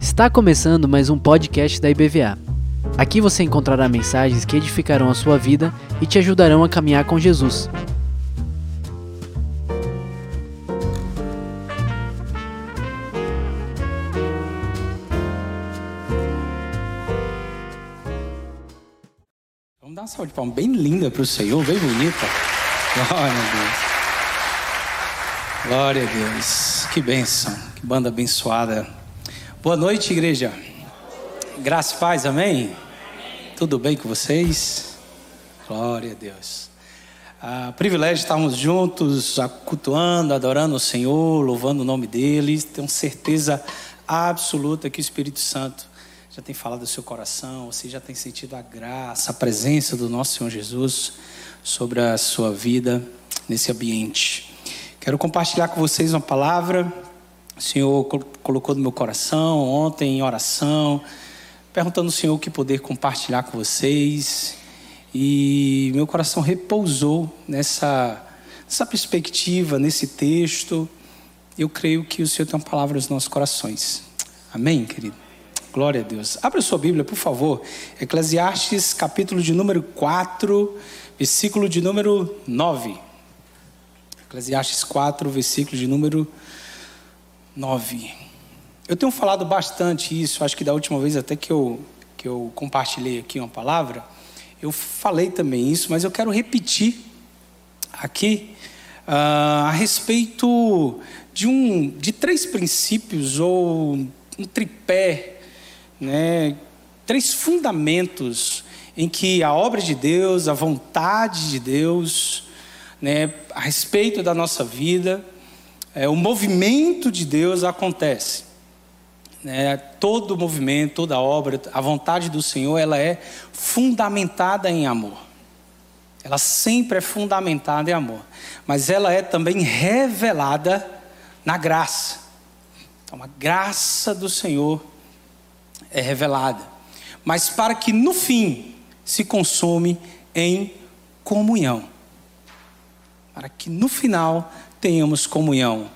Está começando mais um podcast da IBVA. Aqui você encontrará mensagens que edificarão a sua vida e te ajudarão a caminhar com Jesus. Vamos dar uma salva de palmas bem linda para o Senhor, bem bonita. Glória a Deus. Glória a Deus. Que bênção, que banda abençoada. Boa noite, igreja. Graça e paz, amém? Tudo bem com vocês? Glória a Deus. Ah, privilégio estarmos juntos, cultuando, adorando o Senhor, louvando o nome dele. Tenho certeza absoluta que o Espírito Santo já tem falado do seu coração, você já tem sentido a graça, a presença do nosso Senhor Jesus sobre a sua vida nesse ambiente. Quero compartilhar com vocês uma palavra. O Senhor colocou no meu coração ontem em oração, perguntando ao Senhor o que poder compartilhar com vocês. E meu coração repousou nessa, nessa perspectiva, nesse texto. Eu creio que o Senhor tem uma palavra nos nossos corações. Amém, querido? Glória a Deus. Abra sua Bíblia, por favor. Eclesiastes, capítulo de número 4, versículo de número 9. Eclesiastes 4, versículo de número 9. Eu tenho falado bastante isso, acho que da última vez até que eu, que eu compartilhei aqui uma palavra, eu falei também isso, mas eu quero repetir aqui uh, a respeito de, um, de três princípios ou um tripé né, três fundamentos em que a obra de Deus, a vontade de Deus, né, a respeito da nossa vida, é, o movimento de Deus acontece. Né, todo movimento, toda obra, a vontade do Senhor, ela é fundamentada em amor. Ela sempre é fundamentada em amor. Mas ela é também revelada na graça. Então, a graça do Senhor é revelada, mas para que no fim se consome em comunhão. Para que no final tenhamos comunhão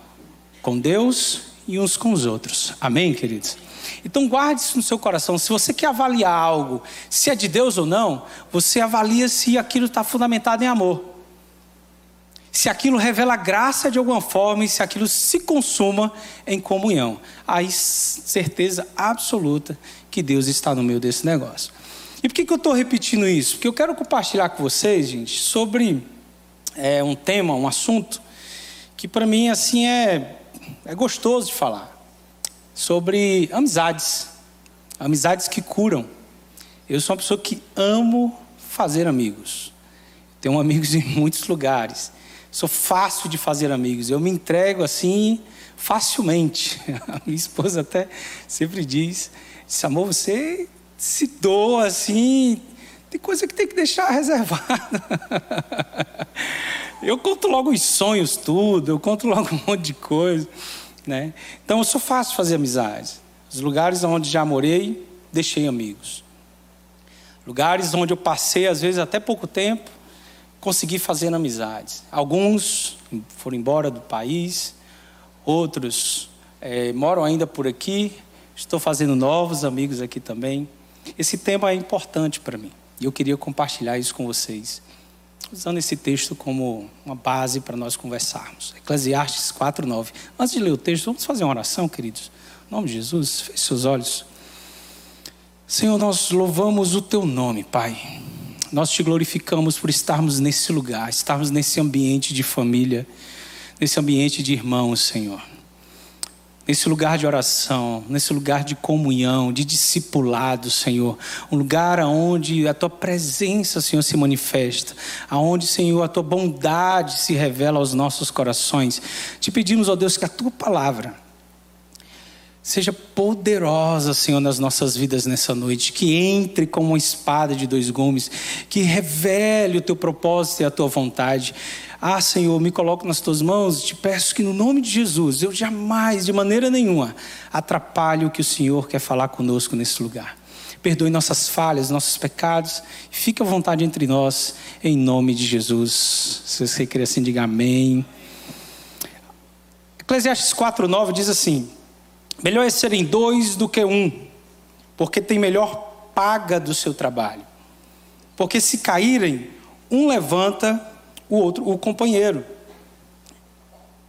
com Deus e uns com os outros. Amém, queridos? Então guarde isso no seu coração. Se você quer avaliar algo, se é de Deus ou não, você avalia se aquilo está fundamentado em amor. Se aquilo revela graça de alguma forma e se aquilo se consuma em comunhão. Aí certeza absoluta que Deus está no meio desse negócio. E por que, que eu estou repetindo isso? Porque eu quero compartilhar com vocês, gente, sobre é, um tema, um assunto, que para mim assim é, é gostoso de falar. Sobre amizades. Amizades que curam. Eu sou uma pessoa que amo fazer amigos. Tenho amigos em muitos lugares. Sou fácil de fazer amigos. Eu me entrego assim facilmente. A minha esposa até sempre diz Disse, amor, você se doa assim. Tem coisa que tem que deixar reservada. eu conto logo os sonhos, tudo. Eu conto logo um monte de coisa. Né? Então, eu sou fácil fazer amizades. Os lugares onde já morei, deixei amigos. Lugares onde eu passei, às vezes, até pouco tempo, consegui fazer amizades. Alguns foram embora do país, outros é, moram ainda por aqui, Estou fazendo novos amigos aqui também. Esse tema é importante para mim e eu queria compartilhar isso com vocês, usando esse texto como uma base para nós conversarmos. Eclesiastes 4:9. Antes de ler o texto, vamos fazer uma oração, queridos. Em nome de Jesus, feche seus olhos. Senhor, nós louvamos o teu nome, Pai. Nós te glorificamos por estarmos nesse lugar, estarmos nesse ambiente de família, nesse ambiente de irmãos, Senhor nesse lugar de oração, nesse lugar de comunhão, de discipulado, Senhor. Um lugar onde a tua presença, Senhor, se manifesta, aonde, Senhor, a tua bondade se revela aos nossos corações. Te pedimos, ó Deus, que a tua palavra seja poderosa, Senhor, nas nossas vidas nessa noite, que entre como uma espada de dois gumes, que revele o teu propósito e a tua vontade. Ah, Senhor, me coloco nas tuas mãos, te peço que no nome de Jesus, eu jamais, de maneira nenhuma, atrapalhe o que o Senhor quer falar conosco nesse lugar. Perdoe nossas falhas, nossos pecados, fique à vontade entre nós, em nome de Jesus. Se você quer assim, diga amém. Eclesiastes 4,9 diz assim: Melhor é serem dois do que um, porque tem melhor paga do seu trabalho. Porque se caírem, um levanta o outro, o companheiro.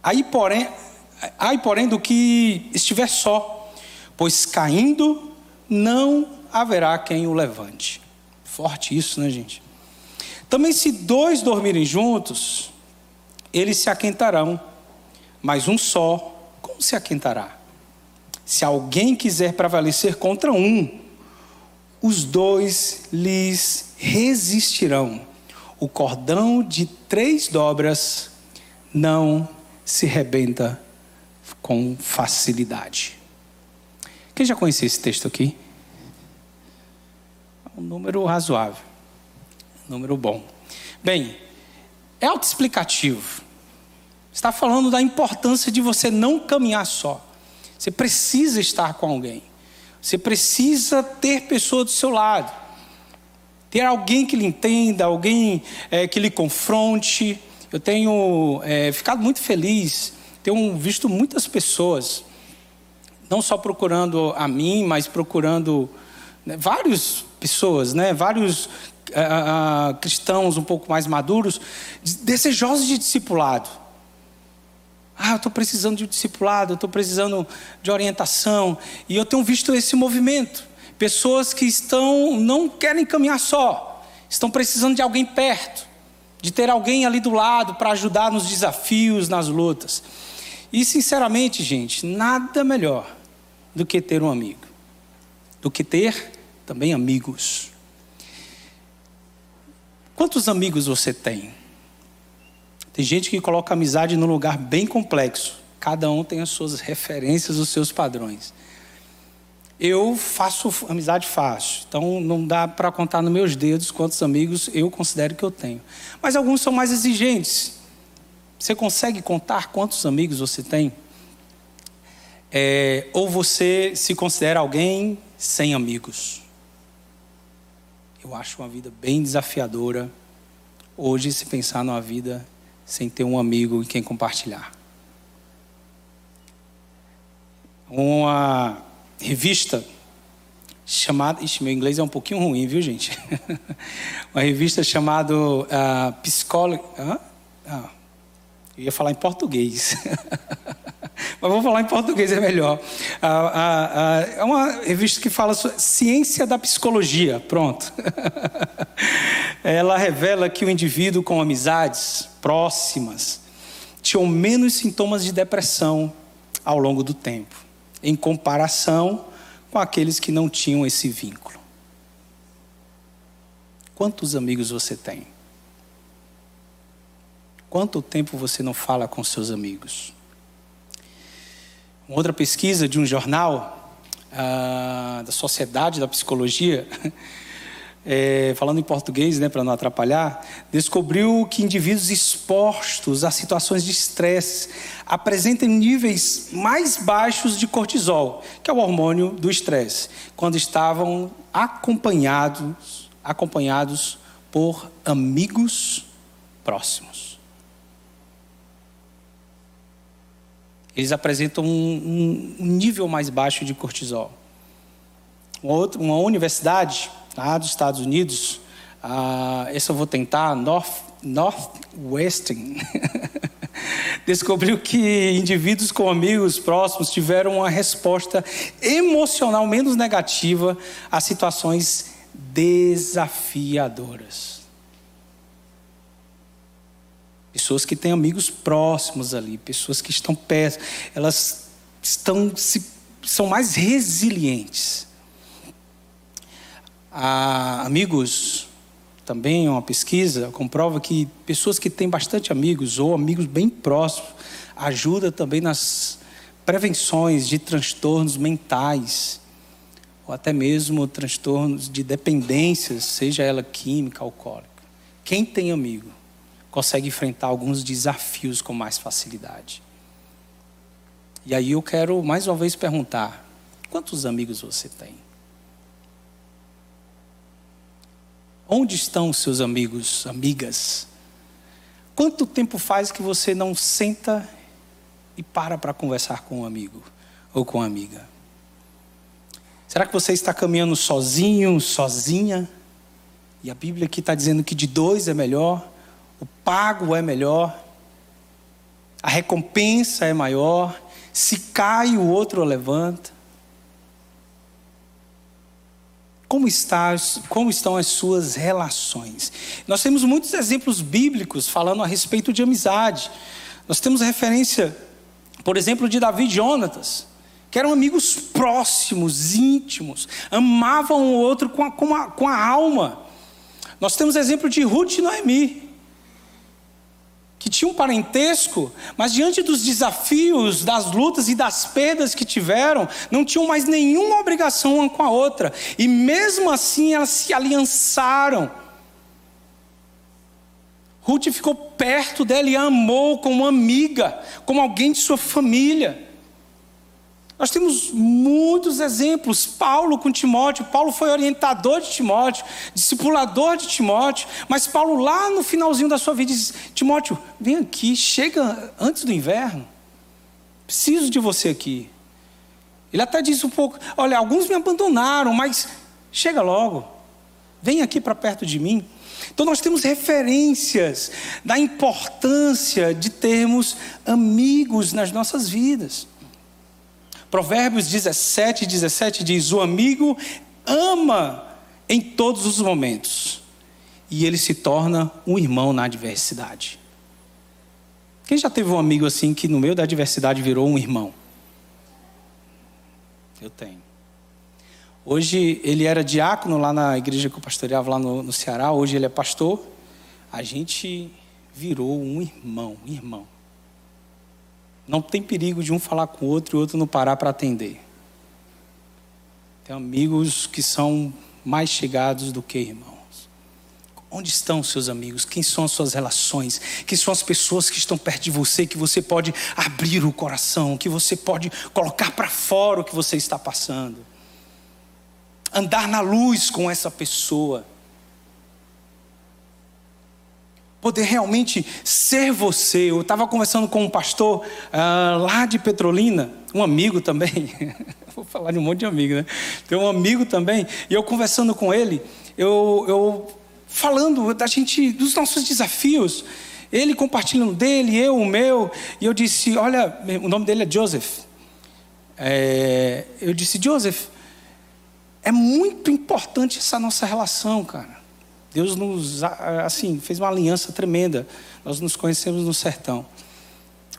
Aí, porém, aí, porém, do que estiver só, pois caindo não haverá quem o levante. Forte isso, né, gente? Também, se dois dormirem juntos, eles se aquentarão, mas um só, como se aquentará? Se alguém quiser prevalecer contra um, os dois lhes resistirão. O cordão de três dobras não se rebenta com facilidade. Quem já conhecia esse texto aqui? Um número razoável, um número bom. Bem, é autoexplicativo. Está falando da importância de você não caminhar só. Você precisa estar com alguém. Você precisa ter pessoa do seu lado. Ter alguém que lhe entenda, alguém é, que lhe confronte. Eu tenho é, ficado muito feliz, tenho visto muitas pessoas, não só procurando a mim, mas procurando né, várias pessoas, né, vários uh, cristãos um pouco mais maduros, desejosos de discipulado. Ah, eu estou precisando de um discipulado, eu estou precisando de orientação. E eu tenho visto esse movimento. Pessoas que estão, não querem caminhar só, estão precisando de alguém perto, de ter alguém ali do lado para ajudar nos desafios, nas lutas. E sinceramente, gente, nada melhor do que ter um amigo, do que ter também amigos. Quantos amigos você tem? Tem gente que coloca amizade num lugar bem complexo. Cada um tem as suas referências, os seus padrões. Eu faço amizade fácil, então não dá para contar nos meus dedos quantos amigos eu considero que eu tenho. Mas alguns são mais exigentes. Você consegue contar quantos amigos você tem? É, ou você se considera alguém sem amigos? Eu acho uma vida bem desafiadora hoje se pensar numa vida sem ter um amigo em quem compartilhar. Uma revista chamada. Ixi, meu inglês é um pouquinho ruim, viu, gente? Uma revista chamada uh, Psicólogo. Uh, eu ia falar em português. Mas vou falar em português, é melhor. é uma revista que fala sobre ciência da psicologia. Pronto. Ela revela que o indivíduo com amizades próximas tinham menos sintomas de depressão ao longo do tempo, em comparação com aqueles que não tinham esse vínculo. Quantos amigos você tem? Quanto tempo você não fala com seus amigos? Uma outra pesquisa de um jornal uh, da Sociedade da Psicologia é, falando em português, né, para não atrapalhar, descobriu que indivíduos expostos a situações de estresse apresentam níveis mais baixos de cortisol, que é o hormônio do estresse, quando estavam acompanhados, acompanhados por amigos próximos. Eles apresentam um, um nível mais baixo de cortisol. Uma, outra, uma universidade lá dos Estados Unidos, uh, esse eu vou tentar, North, Northwestern, descobriu que indivíduos com amigos próximos tiveram uma resposta emocional menos negativa a situações desafiadoras. Pessoas que têm amigos próximos ali, pessoas que estão perto, elas estão se, são mais resilientes. Ah, amigos, também uma pesquisa comprova que pessoas que têm bastante amigos ou amigos bem próximos ajuda também nas prevenções de transtornos mentais ou até mesmo transtornos de dependências, seja ela química, alcoólica. Quem tem amigo consegue enfrentar alguns desafios com mais facilidade. E aí eu quero mais uma vez perguntar: quantos amigos você tem? Onde estão os seus amigos, amigas? Quanto tempo faz que você não senta e para para conversar com um amigo ou com uma amiga. Será que você está caminhando sozinho, sozinha? E a Bíblia aqui está dizendo que de dois é melhor, o pago é melhor, a recompensa é maior, se cai o outro levanta. Como, está, como estão as suas relações? Nós temos muitos exemplos bíblicos falando a respeito de amizade. Nós temos referência, por exemplo, de Davi e Jonatas, que eram amigos próximos, íntimos, amavam o outro com a, com a, com a alma. Nós temos exemplo de Ruth e Noemi, que tinham um parentesco, mas diante dos desafios, das lutas e das perdas que tiveram, não tinham mais nenhuma obrigação uma com a outra, e mesmo assim elas se aliançaram. Ruth ficou perto dela e a amou como amiga, como alguém de sua família. Nós temos muitos exemplos. Paulo com Timóteo. Paulo foi orientador de Timóteo, discipulador de Timóteo. Mas Paulo, lá no finalzinho da sua vida, diz: Timóteo, vem aqui, chega antes do inverno. Preciso de você aqui. Ele até diz um pouco: Olha, alguns me abandonaram, mas chega logo. Vem aqui para perto de mim. Então nós temos referências da importância de termos amigos nas nossas vidas. Provérbios 17, 17 diz: O amigo ama em todos os momentos, e ele se torna um irmão na adversidade. Quem já teve um amigo assim que no meio da adversidade virou um irmão? Eu tenho. Hoje ele era diácono lá na igreja que eu pastoreava lá no, no Ceará, hoje ele é pastor. A gente virou um irmão, um irmão. Não tem perigo de um falar com o outro e o outro não parar para atender. Tem amigos que são mais chegados do que irmãos. Onde estão seus amigos? Quem são as suas relações? Quem são as pessoas que estão perto de você, que você pode abrir o coração, que você pode colocar para fora o que você está passando? Andar na luz com essa pessoa poder realmente ser você. Eu estava conversando com um pastor uh, lá de Petrolina, um amigo também. Vou falar de um monte de amigo, né? Tem um amigo também, e eu conversando com ele, eu, eu falando da gente, dos nossos desafios. Ele compartilhando dele, eu o meu, e eu disse: Olha, o nome dele é Joseph. É, eu disse: Joseph, é muito importante essa nossa relação, cara. Deus nos, assim, fez uma aliança tremenda. Nós nos conhecemos no sertão.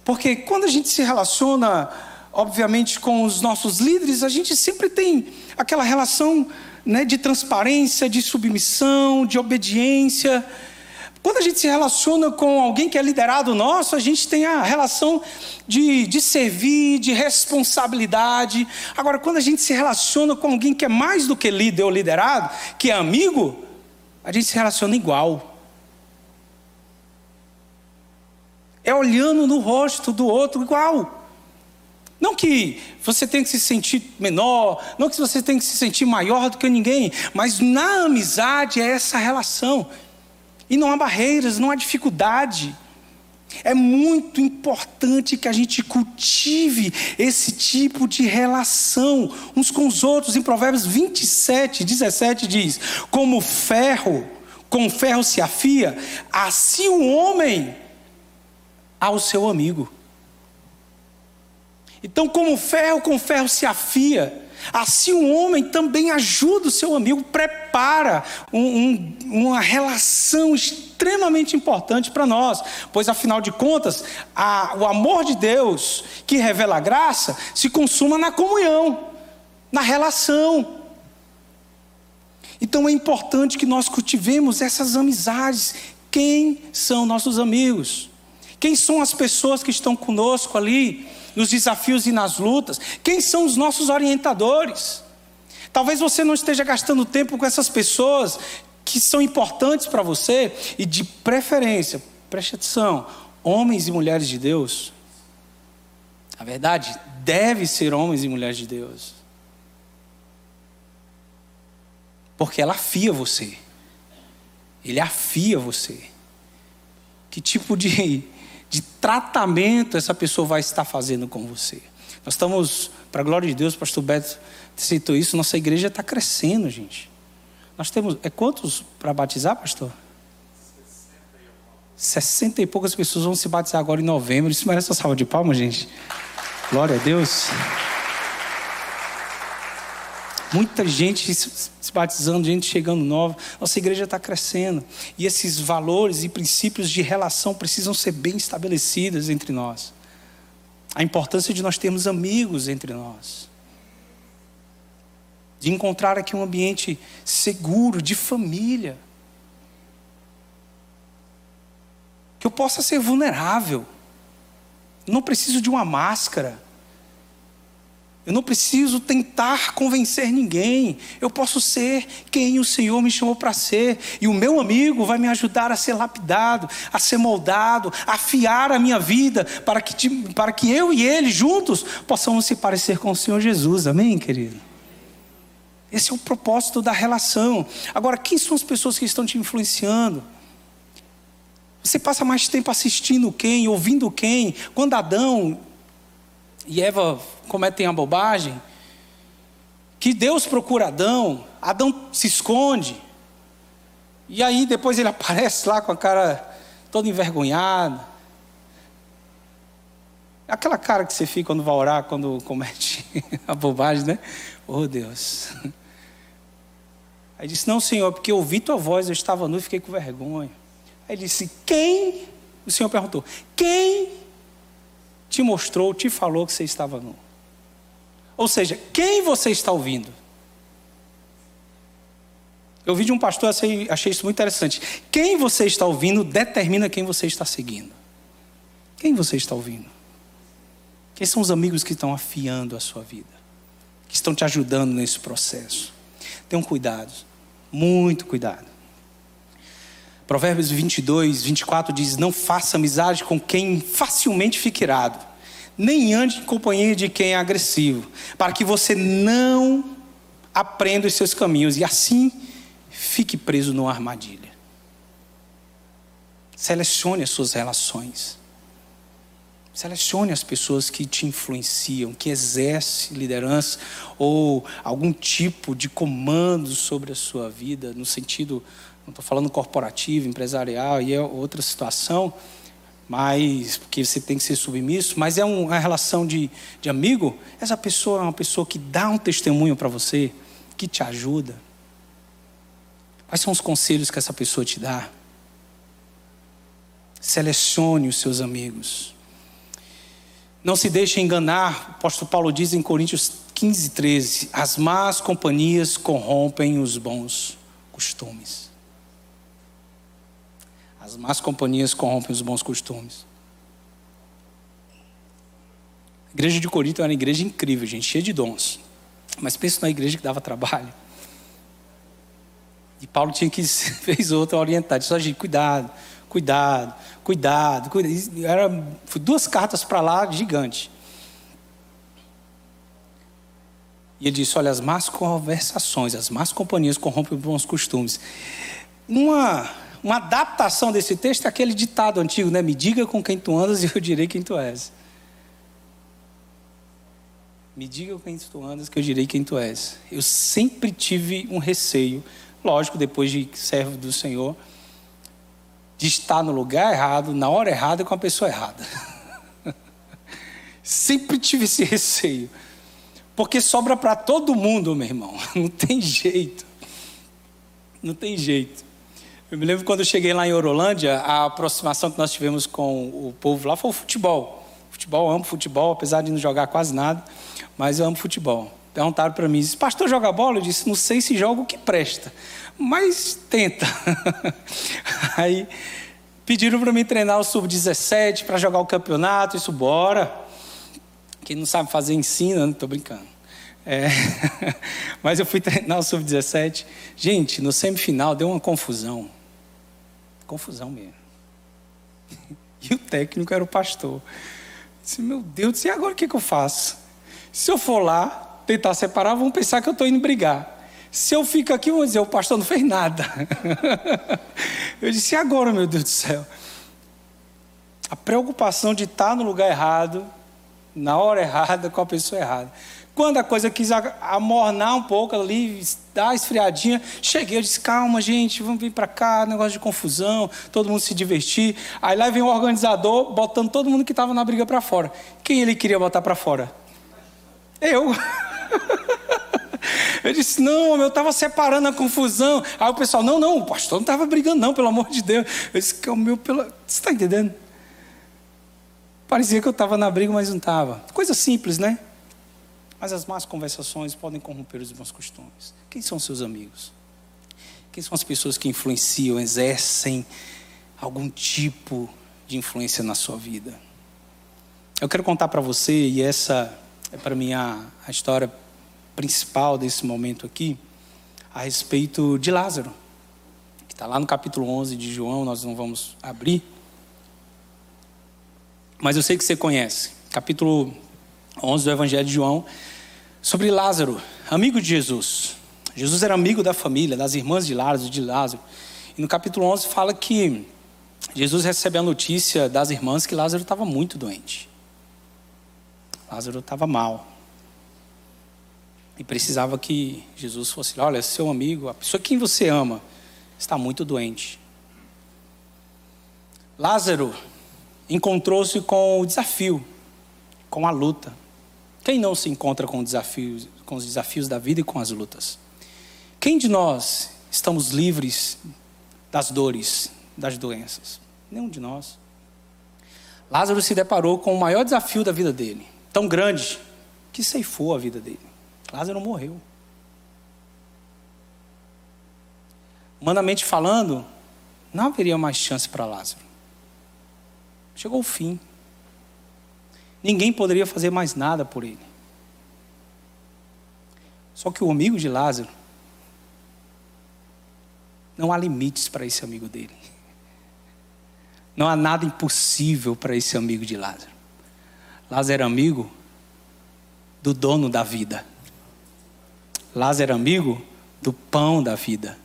Porque quando a gente se relaciona, obviamente, com os nossos líderes, a gente sempre tem aquela relação né, de transparência, de submissão, de obediência. Quando a gente se relaciona com alguém que é liderado nosso, a gente tem a relação de, de servir, de responsabilidade. Agora, quando a gente se relaciona com alguém que é mais do que líder ou liderado, que é amigo, a gente se relaciona igual. É olhando no rosto do outro igual. Não que você tenha que se sentir menor, não que você tenha que se sentir maior do que ninguém, mas na amizade é essa relação. E não há barreiras, não há dificuldade. É muito importante que a gente cultive esse tipo de relação uns com os outros. Em Provérbios 27, 17 diz: Como ferro, com ferro se afia, assim o homem ao seu amigo. Então, como ferro com ferro se afia, assim o homem também ajuda o seu amigo, prepara um, um, uma relação extremamente importante para nós, pois afinal de contas, a, o amor de Deus que revela a graça se consuma na comunhão, na relação. Então é importante que nós cultivemos essas amizades. Quem são nossos amigos? Quem são as pessoas que estão conosco ali nos desafios e nas lutas? Quem são os nossos orientadores? Talvez você não esteja gastando tempo com essas pessoas que são importantes para você e de preferência, preste atenção, homens e mulheres de Deus. A verdade deve ser homens e mulheres de Deus. Porque ela afia você. Ele afia você. Que tipo de, de tratamento essa pessoa vai estar fazendo com você. Nós estamos, para a glória de Deus, pastor Beto citou isso, nossa igreja está crescendo, gente. Nós temos, é quantos para batizar, pastor? 60 e poucas pessoas vão se batizar agora em novembro. Isso merece uma salva de palmas, gente. Glória a Deus. Muita gente se batizando, gente chegando nova. Nossa igreja está crescendo. E esses valores e princípios de relação precisam ser bem estabelecidos entre nós. A importância de nós termos amigos entre nós. De encontrar aqui um ambiente seguro, de família. Que eu possa ser vulnerável. Não preciso de uma máscara. Eu não preciso tentar convencer ninguém. Eu posso ser quem o Senhor me chamou para ser. E o meu amigo vai me ajudar a ser lapidado, a ser moldado, a afiar a minha vida, para que, para que eu e ele juntos possamos se parecer com o Senhor Jesus. Amém, querido? Esse é o propósito da relação. Agora, quem são as pessoas que estão te influenciando? Você passa mais tempo assistindo quem, ouvindo quem? Quando Adão e Eva cometem a bobagem, que Deus procura Adão, Adão se esconde, e aí depois ele aparece lá com a cara toda envergonhada. Aquela cara que você fica quando vai orar, quando comete a bobagem, né? Oh Deus. Aí disse: Não, Senhor, porque eu ouvi tua voz, eu estava nu e fiquei com vergonha. Aí ele disse: Quem? O Senhor perguntou: Quem te mostrou, te falou que você estava nu. Ou seja, quem você está ouvindo? Eu vi de um pastor, achei, achei isso muito interessante. Quem você está ouvindo determina quem você está seguindo. Quem você está ouvindo? Quem são os amigos que estão afiando a sua vida? Que estão te ajudando nesse processo? Tenham cuidado, muito cuidado. Provérbios 22, 24 diz: Não faça amizade com quem facilmente fica irado, nem ande em companhia de quem é agressivo, para que você não aprenda os seus caminhos e assim fique preso numa armadilha. Selecione as suas relações. Selecione as pessoas que te influenciam, que exercem liderança ou algum tipo de comando sobre a sua vida, no sentido não estou falando corporativo, empresarial, e é outra situação, mas porque você tem que ser submisso, mas é uma relação de, de amigo. Essa pessoa é uma pessoa que dá um testemunho para você, que te ajuda. Quais são os conselhos que essa pessoa te dá? Selecione os seus amigos. Não se deixe enganar, o apóstolo Paulo diz em Coríntios 15, 13: as más companhias corrompem os bons costumes. As más companhias corrompem os bons costumes. A igreja de Corinto era uma igreja incrível, gente, cheia de dons. Mas pensa na igreja que dava trabalho. E Paulo tinha que fez outra orientar, disse: gente, cuidado, cuidado, cuidado, cuidado. Era duas cartas para lá, gigante. E ele disse: olha, as más conversações, as más companhias corrompem os bons costumes. Uma uma adaptação desse texto é aquele ditado antigo, né? Me diga com quem tu andas e eu direi quem tu és. Me diga com quem tu andas que eu direi quem tu és. Eu sempre tive um receio, lógico, depois de servo do Senhor, de estar no lugar errado, na hora errada, com a pessoa errada. sempre tive esse receio. Porque sobra para todo mundo, meu irmão. Não tem jeito. Não tem jeito. Eu me lembro quando eu cheguei lá em Orolândia, a aproximação que nós tivemos com o povo lá foi o futebol. Futebol, amo futebol, apesar de não jogar quase nada, mas eu amo futebol. Perguntaram para mim, disse, pastor joga bola? Eu disse, não sei se joga o que presta, mas tenta. Aí pediram para mim treinar o sub-17 para jogar o campeonato, isso bora. Quem não sabe fazer ensina, não estou brincando. É, mas eu fui treinar o sub-17. Gente, no semifinal deu uma confusão confusão mesmo. E o técnico era o pastor. Eu disse, meu Deus, e agora o que, que eu faço? Se eu for lá tentar separar, vão pensar que eu estou indo brigar. Se eu fico aqui, vão dizer, o pastor não fez nada. eu disse, e agora, meu Deus do céu? A preocupação de estar no lugar errado, na hora errada, com a pessoa errada. Quando a coisa quis amornar um pouco ali, dar esfriadinha, cheguei, eu disse, calma gente, vamos vir para cá, negócio de confusão, todo mundo se divertir. Aí lá vem o organizador botando todo mundo que estava na briga para fora. Quem ele queria botar para fora? Eu. Eu disse, não, eu estava separando a confusão. Aí o pessoal, não, não, o pastor não estava brigando, não, pelo amor de Deus. Eu disse, que é o meu, pela... você está entendendo? Parecia que eu estava na briga, mas não estava. Coisa simples, né? Mas as más conversações podem corromper os bons costumes. Quem são seus amigos? Quem são as pessoas que influenciam, exercem algum tipo de influência na sua vida? Eu quero contar para você, e essa é para mim a, a história principal desse momento aqui, a respeito de Lázaro, que está lá no capítulo 11 de João, nós não vamos abrir. Mas eu sei que você conhece, capítulo 11 do Evangelho de João, sobre Lázaro, amigo de Jesus. Jesus era amigo da família, das irmãs de Lázaro, de Lázaro. E no capítulo 11 fala que Jesus recebe a notícia das irmãs que Lázaro estava muito doente. Lázaro estava mal. E precisava que Jesus fosse lá, olha, seu amigo, a pessoa quem você ama, está muito doente. Lázaro encontrou-se com o desafio, com a luta. Quem não se encontra com desafios, com os desafios da vida e com as lutas? Quem de nós estamos livres das dores, das doenças? Nenhum de nós. Lázaro se deparou com o maior desafio da vida dele, tão grande que ceifou a vida dele. Lázaro morreu. Humanamente falando, não haveria mais chance para Lázaro. Chegou o fim. Ninguém poderia fazer mais nada por ele. Só que o amigo de Lázaro, não há limites para esse amigo dele. Não há nada impossível para esse amigo de Lázaro. Lázaro era amigo do dono da vida. Lázaro era amigo do pão da vida.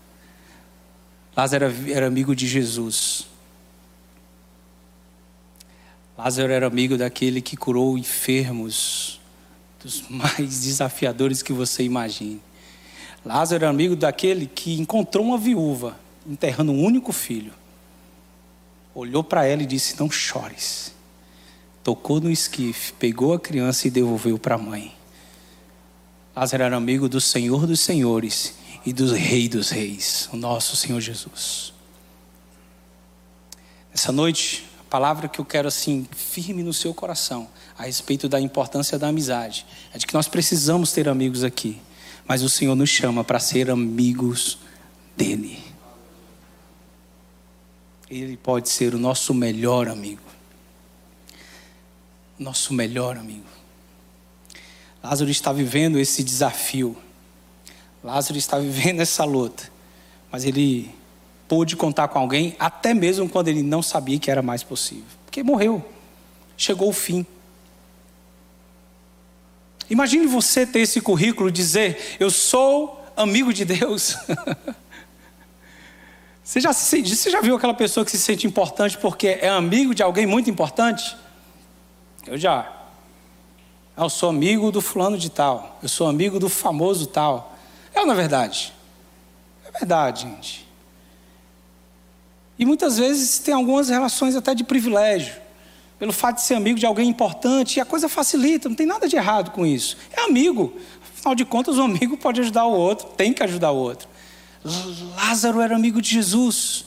Lázaro era amigo de Jesus. Lázaro era amigo daquele que curou enfermos, dos mais desafiadores que você imagine. Lázaro era amigo daquele que encontrou uma viúva enterrando um único filho. Olhou para ela e disse: Não chores. Tocou no esquife, pegou a criança e devolveu para a mãe. Lázaro era amigo do Senhor dos Senhores e do Rei dos Reis, o nosso Senhor Jesus. Essa noite, palavra que eu quero assim firme no seu coração a respeito da importância da amizade é de que nós precisamos ter amigos aqui, mas o Senhor nos chama para ser amigos dele. Ele pode ser o nosso melhor amigo. Nosso melhor amigo. Lázaro está vivendo esse desafio. Lázaro está vivendo essa luta. Mas ele pôde contar com alguém, até mesmo quando ele não sabia que era mais possível. Porque morreu, chegou o fim. Imagine você ter esse currículo, dizer: Eu sou amigo de Deus. você, já, você já viu aquela pessoa que se sente importante porque é amigo de alguém muito importante? Eu já. Eu sou amigo do fulano de tal. Eu sou amigo do famoso tal. É ou não é verdade? É verdade, gente. E muitas vezes tem algumas relações até de privilégio, pelo fato de ser amigo de alguém importante, e a coisa facilita, não tem nada de errado com isso. É amigo. Afinal de contas, um amigo pode ajudar o outro, tem que ajudar o outro. Lázaro era amigo de Jesus.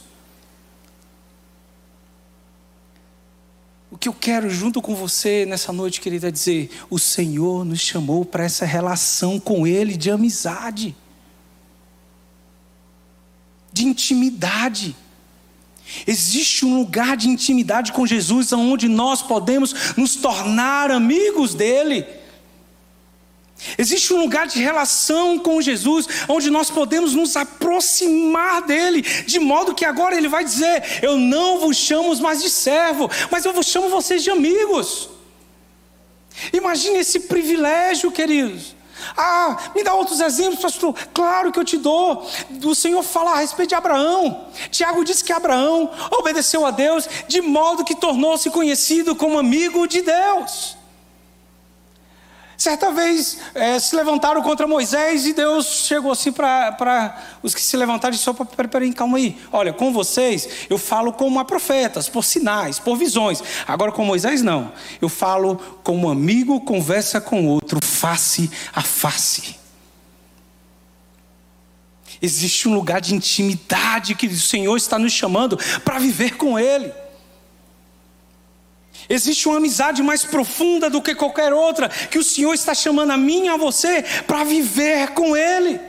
O que eu quero junto com você nessa noite, querida, é dizer: o Senhor nos chamou para essa relação com Ele de amizade, de intimidade. Existe um lugar de intimidade com Jesus onde nós podemos nos tornar amigos dele. Existe um lugar de relação com Jesus onde nós podemos nos aproximar dele, de modo que agora ele vai dizer: Eu não vos chamo mais de servo, mas eu vos chamo vocês de amigos. Imagine esse privilégio, queridos. Ah, me dá outros exemplos, pastor. Claro que eu te dou. O Senhor fala a respeito de Abraão. Tiago diz que Abraão obedeceu a Deus de modo que tornou-se conhecido como amigo de Deus. Certa vez é, se levantaram contra Moisés e Deus chegou assim para os que se levantaram e disse: peraí, peraí, calma aí. Olha, com vocês eu falo como a profetas, por sinais, por visões. Agora com Moisés não. Eu falo como um amigo conversa com outro, face a face. Existe um lugar de intimidade que o Senhor está nos chamando para viver com Ele. Existe uma amizade mais profunda do que qualquer outra, que o Senhor está chamando a mim e a você para viver com Ele.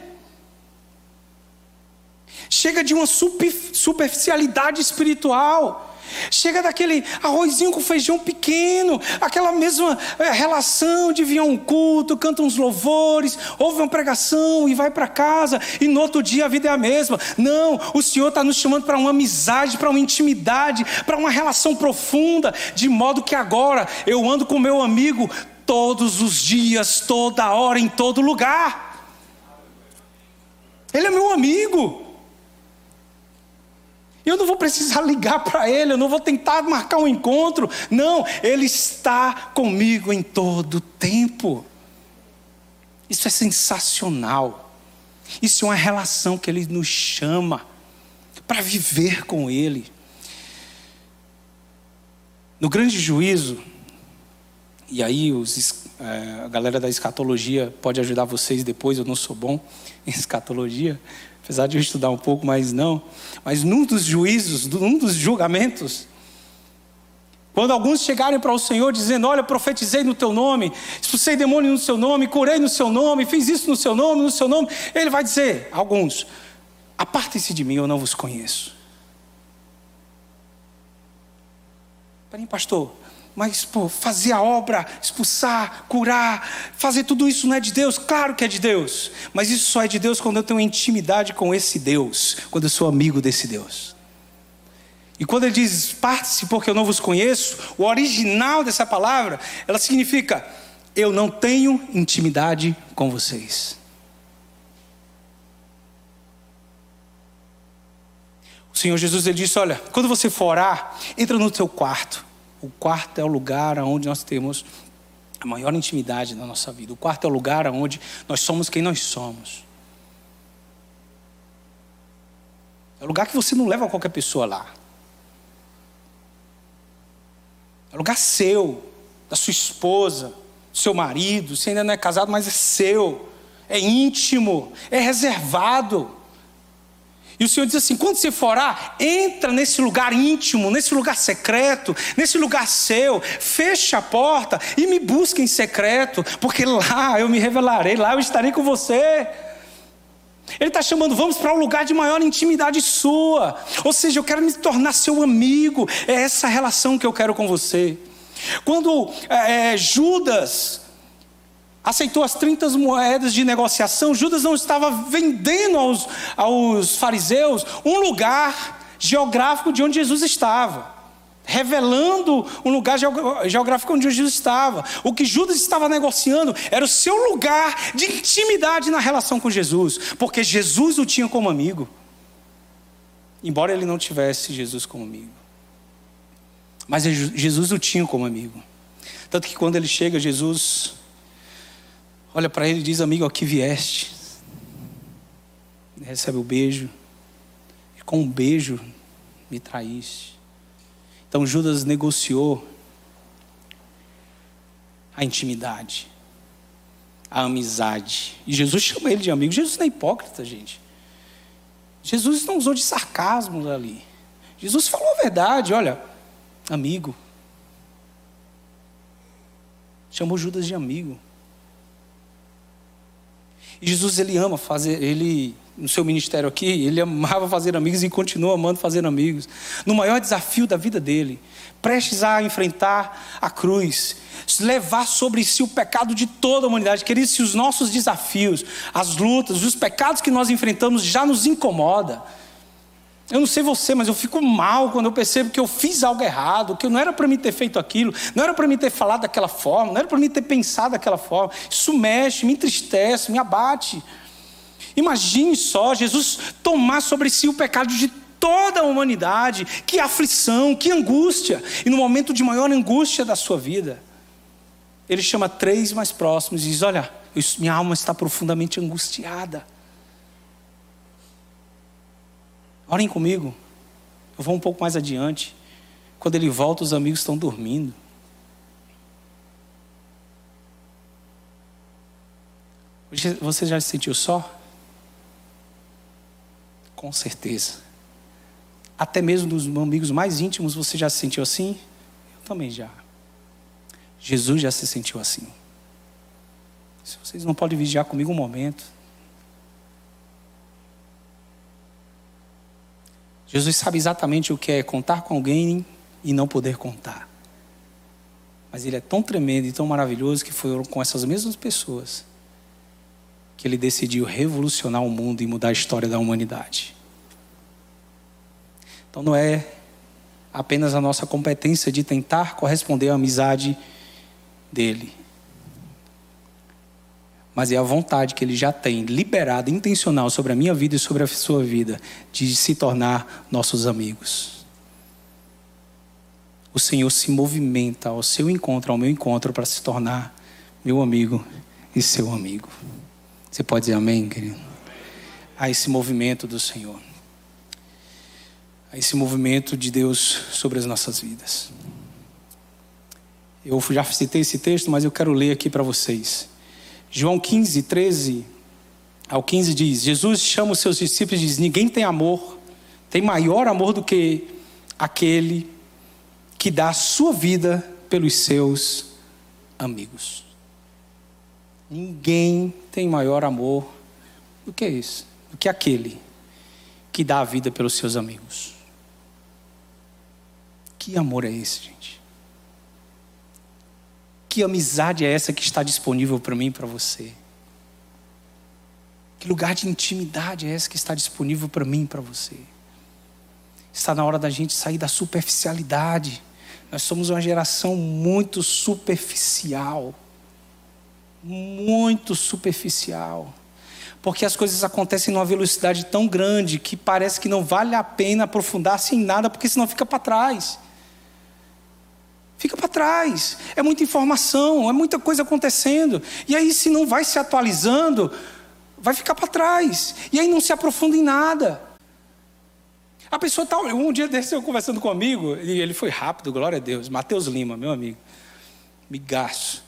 Chega de uma superficialidade espiritual. Chega daquele arrozinho com feijão pequeno, aquela mesma é, relação de vir a um culto, canta uns louvores, ouve uma pregação e vai para casa, e no outro dia a vida é a mesma. Não, o Senhor está nos chamando para uma amizade, para uma intimidade, para uma relação profunda, de modo que agora eu ando com meu amigo todos os dias, toda hora, em todo lugar. Ele é meu amigo. Eu não vou precisar ligar para ele, eu não vou tentar marcar um encontro. Não, ele está comigo em todo tempo. Isso é sensacional. Isso é uma relação que ele nos chama para viver com ele. No grande juízo, e aí os, é, a galera da escatologia pode ajudar vocês depois, eu não sou bom em escatologia, apesar de eu estudar um pouco, mas não. Mas num dos juízos, num dos julgamentos, quando alguns chegarem para o Senhor dizendo: Olha, profetizei no teu nome, expulsei demônio no seu nome, curei no seu nome, fiz isso no seu nome, no seu nome, ele vai dizer: Alguns, apartem-se de mim, eu não vos conheço. Peraí, pastor, mas, pô, fazer a obra, expulsar, curar, fazer tudo isso não é de Deus? Claro que é de Deus. Mas isso só é de Deus quando eu tenho intimidade com esse Deus, quando eu sou amigo desse Deus. E quando ele diz parte-se porque eu não vos conheço, o original dessa palavra, ela significa eu não tenho intimidade com vocês. O Senhor Jesus ele disse: Olha, quando você for orar, entra no teu quarto o quarto é o lugar onde nós temos a maior intimidade na nossa vida. O quarto é o lugar onde nós somos quem nós somos. É o lugar que você não leva qualquer pessoa lá. É o lugar seu, da sua esposa, do seu marido. Você ainda não é casado, mas é seu. É íntimo, é reservado. E o Senhor diz assim: quando você for entra nesse lugar íntimo, nesse lugar secreto, nesse lugar seu, fecha a porta e me busca em secreto, porque lá eu me revelarei, lá eu estarei com você. Ele está chamando, vamos para um lugar de maior intimidade sua. Ou seja, eu quero me tornar seu amigo. É essa relação que eu quero com você. Quando é, Judas aceitou as 30 moedas de negociação, Judas não estava vendendo aos, aos fariseus um lugar geográfico de onde Jesus estava. Revelando um lugar geográfico onde Jesus estava. O que Judas estava negociando era o seu lugar de intimidade na relação com Jesus, porque Jesus o tinha como amigo, embora ele não tivesse Jesus como amigo. Mas Jesus o tinha como amigo. Tanto que quando ele chega, Jesus olha para ele e diz: Amigo, aqui vieste. Recebe o beijo. E com um beijo me traíste. Então Judas negociou a intimidade, a amizade. E Jesus chama ele de amigo. Jesus não é hipócrita, gente. Jesus não usou de sarcasmo ali. Jesus falou a verdade, olha, amigo. Chamou Judas de amigo. E Jesus ele ama fazer, ele no seu ministério aqui, ele amava fazer amigos e continua amando fazer amigos. No maior desafio da vida dele, prestes a enfrentar a cruz, levar sobre si o pecado de toda a humanidade. Queridos, se os nossos desafios, as lutas, os pecados que nós enfrentamos já nos incomoda, Eu não sei você, mas eu fico mal quando eu percebo que eu fiz algo errado, que não era para mim ter feito aquilo, não era para mim ter falado daquela forma, não era para mim ter pensado daquela forma. Isso mexe, me entristece, me abate. Imagine só Jesus tomar sobre si o pecado de toda a humanidade. Que aflição, que angústia. E no momento de maior angústia da sua vida, ele chama três mais próximos e diz: Olha, minha alma está profundamente angustiada. Orem comigo. Eu vou um pouco mais adiante. Quando ele volta, os amigos estão dormindo. Você já se sentiu só? Com certeza. Até mesmo dos amigos mais íntimos você já se sentiu assim? Eu também já. Jesus já se sentiu assim. Se vocês não podem vigiar comigo um momento. Jesus sabe exatamente o que é contar com alguém e não poder contar. Mas ele é tão tremendo e tão maravilhoso que foi com essas mesmas pessoas que ele decidiu revolucionar o mundo e mudar a história da humanidade. Então não é apenas a nossa competência de tentar corresponder à amizade dele, mas é a vontade que ele já tem, liberada, intencional sobre a minha vida e sobre a sua vida, de se tornar nossos amigos. O Senhor se movimenta ao seu encontro, ao meu encontro, para se tornar meu amigo e seu amigo. Você pode dizer amém, querido? A esse movimento do Senhor. A esse movimento de Deus sobre as nossas vidas. Eu já citei esse texto, mas eu quero ler aqui para vocês. João 15, 13 ao 15 diz: Jesus chama os seus discípulos e diz: Ninguém tem amor, tem maior amor do que aquele que dá a sua vida pelos seus amigos. Ninguém tem maior amor do que isso, do que aquele que dá a vida pelos seus amigos. Que amor é esse, gente? Que amizade é essa que está disponível para mim e para você? Que lugar de intimidade é essa que está disponível para mim e para você? Está na hora da gente sair da superficialidade. Nós somos uma geração muito superficial. Muito superficial. Porque as coisas acontecem numa velocidade tão grande que parece que não vale a pena aprofundar-se em nada, porque senão fica para trás fica para trás. É muita informação, é muita coisa acontecendo. E aí, se não vai se atualizando, vai ficar para trás. E aí não se aprofunda em nada. A pessoa está. Um dia desse eu conversando com amigo, e ele foi rápido, glória a Deus. Mateus Lima, meu amigo. Migaço.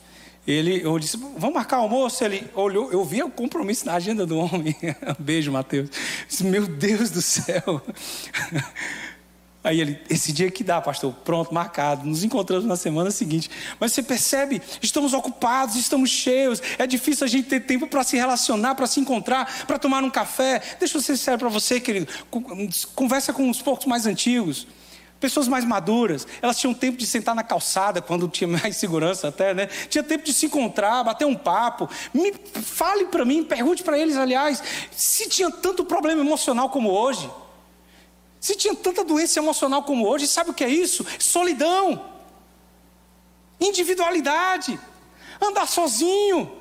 Ele, eu disse, vamos marcar almoço? Ele olhou, eu vi o compromisso na agenda do homem. Beijo, Mateus. Disse, meu Deus do céu. Aí ele, esse dia que dá, pastor, pronto, marcado. Nos encontramos na semana seguinte. Mas você percebe, estamos ocupados, estamos cheios. É difícil a gente ter tempo para se relacionar, para se encontrar, para tomar um café. Deixa eu ser sério para você, querido. Conversa com os poucos mais antigos. Pessoas mais maduras, elas tinham tempo de sentar na calçada quando tinha mais segurança até, né? Tinha tempo de se encontrar, bater um papo. Me fale para mim, pergunte para eles, aliás, se tinha tanto problema emocional como hoje. Se tinha tanta doença emocional como hoje, sabe o que é isso? Solidão, individualidade, andar sozinho,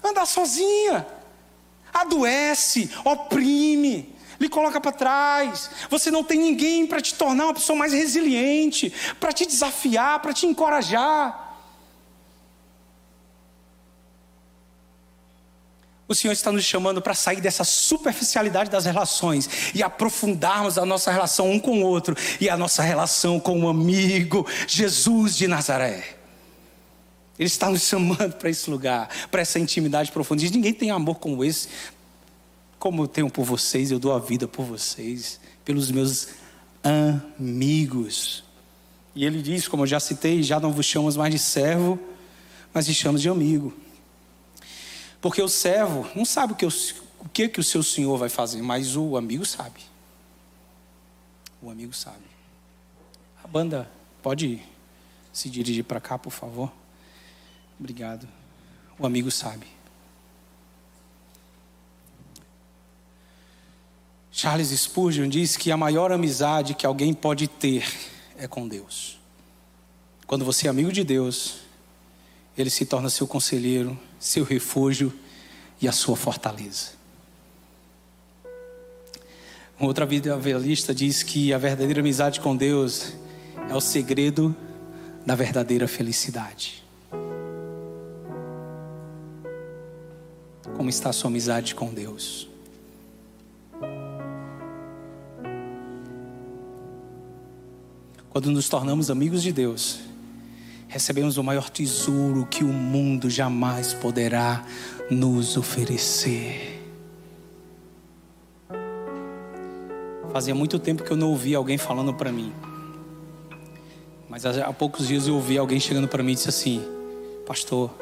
andar sozinha, adoece, oprime, lhe coloca para trás. Você não tem ninguém para te tornar uma pessoa mais resiliente, para te desafiar, para te encorajar. O Senhor está nos chamando para sair dessa superficialidade das relações e aprofundarmos a nossa relação um com o outro e a nossa relação com o amigo Jesus de Nazaré. Ele está nos chamando para esse lugar, para essa intimidade profunda. Diz: ninguém tem amor como esse, como eu tenho por vocês, eu dou a vida por vocês, pelos meus amigos. E ele diz, como eu já citei, já não vos chamamos mais de servo, mas de chamamos de amigo. Porque o servo não sabe o que, o, que, que o seu senhor vai fazer, mas o amigo sabe. O amigo sabe. A banda pode se dirigir para cá, por favor? Obrigado. O amigo sabe. Charles Spurgeon diz que a maior amizade que alguém pode ter é com Deus. Quando você é amigo de Deus, ele se torna seu conselheiro, seu refúgio e a sua fortaleza. Uma outra vida velista diz que a verdadeira amizade com Deus é o segredo da verdadeira felicidade. Como está a sua amizade com Deus? Quando nos tornamos amigos de Deus, recebemos o maior tesouro que o mundo jamais poderá nos oferecer. Fazia muito tempo que eu não ouvia alguém falando para mim. Mas há poucos dias eu ouvi alguém chegando para mim e disse assim: Pastor,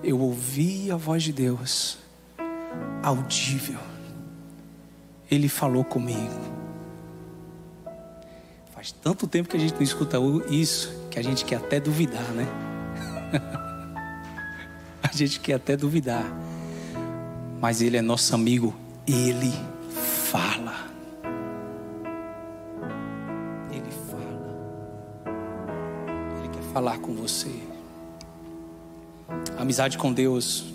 eu ouvi a voz de Deus, audível. Ele falou comigo. Faz tanto tempo que a gente não escuta isso que a gente quer até duvidar, né? a gente quer até duvidar. Mas Ele é nosso amigo, Ele fala. Ele fala. Ele quer falar com você. A amizade com Deus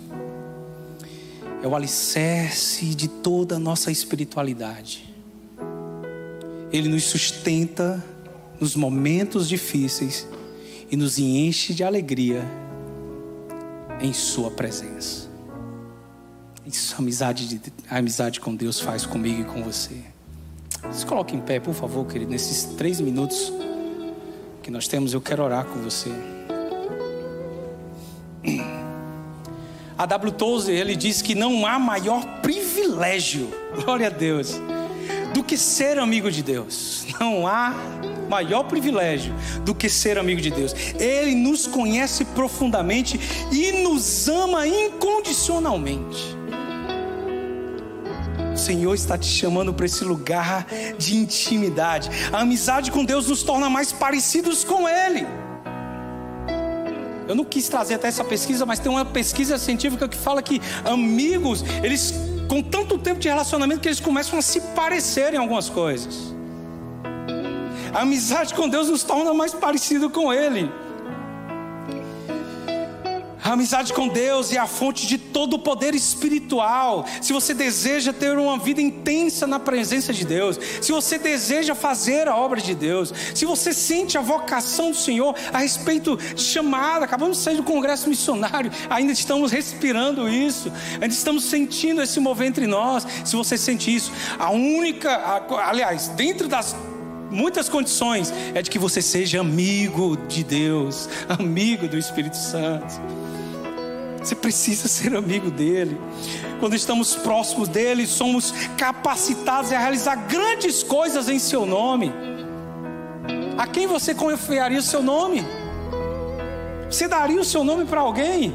é o alicerce de toda a nossa espiritualidade. Ele nos sustenta nos momentos difíceis e nos enche de alegria em Sua presença. Isso a amizade, de, a amizade com Deus faz comigo e com você. Se coloque em pé, por favor, querido, nesses três minutos que nós temos, eu quero orar com você. A W. Tozer, ele diz que não há maior privilégio, glória a Deus, do que ser amigo de Deus. Não há maior privilégio do que ser amigo de Deus. Ele nos conhece profundamente e nos ama incondicionalmente. O Senhor está te chamando para esse lugar de intimidade. A amizade com Deus nos torna mais parecidos com Ele. Eu não quis trazer até essa pesquisa, mas tem uma pesquisa científica que fala que amigos, eles com tanto tempo de relacionamento que eles começam a se parecer em algumas coisas. A amizade com Deus nos torna mais parecido com Ele. A amizade com Deus é a fonte de todo o poder espiritual. Se você deseja ter uma vida intensa na presença de Deus, se você deseja fazer a obra de Deus, se você sente a vocação do Senhor a respeito de chamada, acabamos de sair do congresso missionário, ainda estamos respirando isso, ainda estamos sentindo esse mover entre nós. Se você sente isso, a única, aliás, dentro das muitas condições é de que você seja amigo de Deus, amigo do Espírito Santo. Você precisa ser amigo dele. Quando estamos próximos dele, somos capacitados a realizar grandes coisas em seu nome. A quem você confiaria o seu nome? Você daria o seu nome para alguém?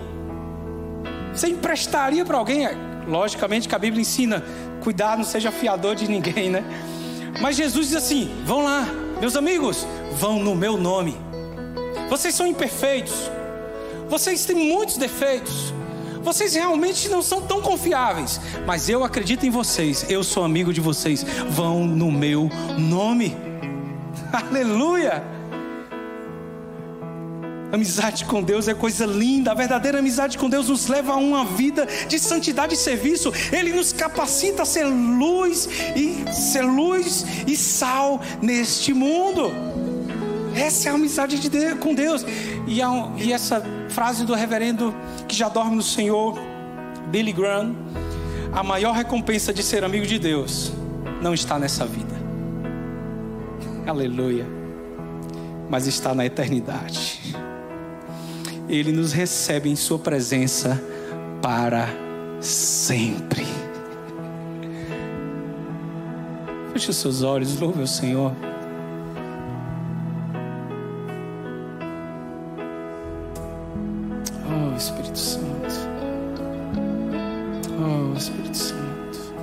Você emprestaria para alguém? Logicamente que a Bíblia ensina: cuidado, não seja fiador de ninguém, né? Mas Jesus diz assim: vão lá, meus amigos, vão no meu nome. Vocês são imperfeitos, vocês têm muitos defeitos. Vocês realmente não são tão confiáveis. Mas eu acredito em vocês. Eu sou amigo de vocês. Vão no meu nome. Aleluia! Amizade com Deus é coisa linda. A verdadeira amizade com Deus nos leva a uma vida de santidade e serviço. Ele nos capacita a ser luz e ser luz e sal neste mundo. Essa é a amizade de Deus, com Deus. E, a, e essa frase do reverendo que já dorme no Senhor, Billy Graham: a maior recompensa de ser amigo de Deus não está nessa vida. Aleluia. Mas está na eternidade. Ele nos recebe em Sua presença para sempre. Feche os seus olhos, louve o Senhor. Espírito Santo. Oh, Espírito Santo.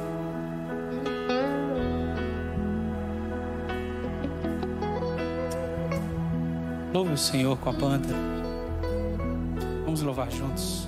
Louve o Senhor com a banda. Louvar juntos.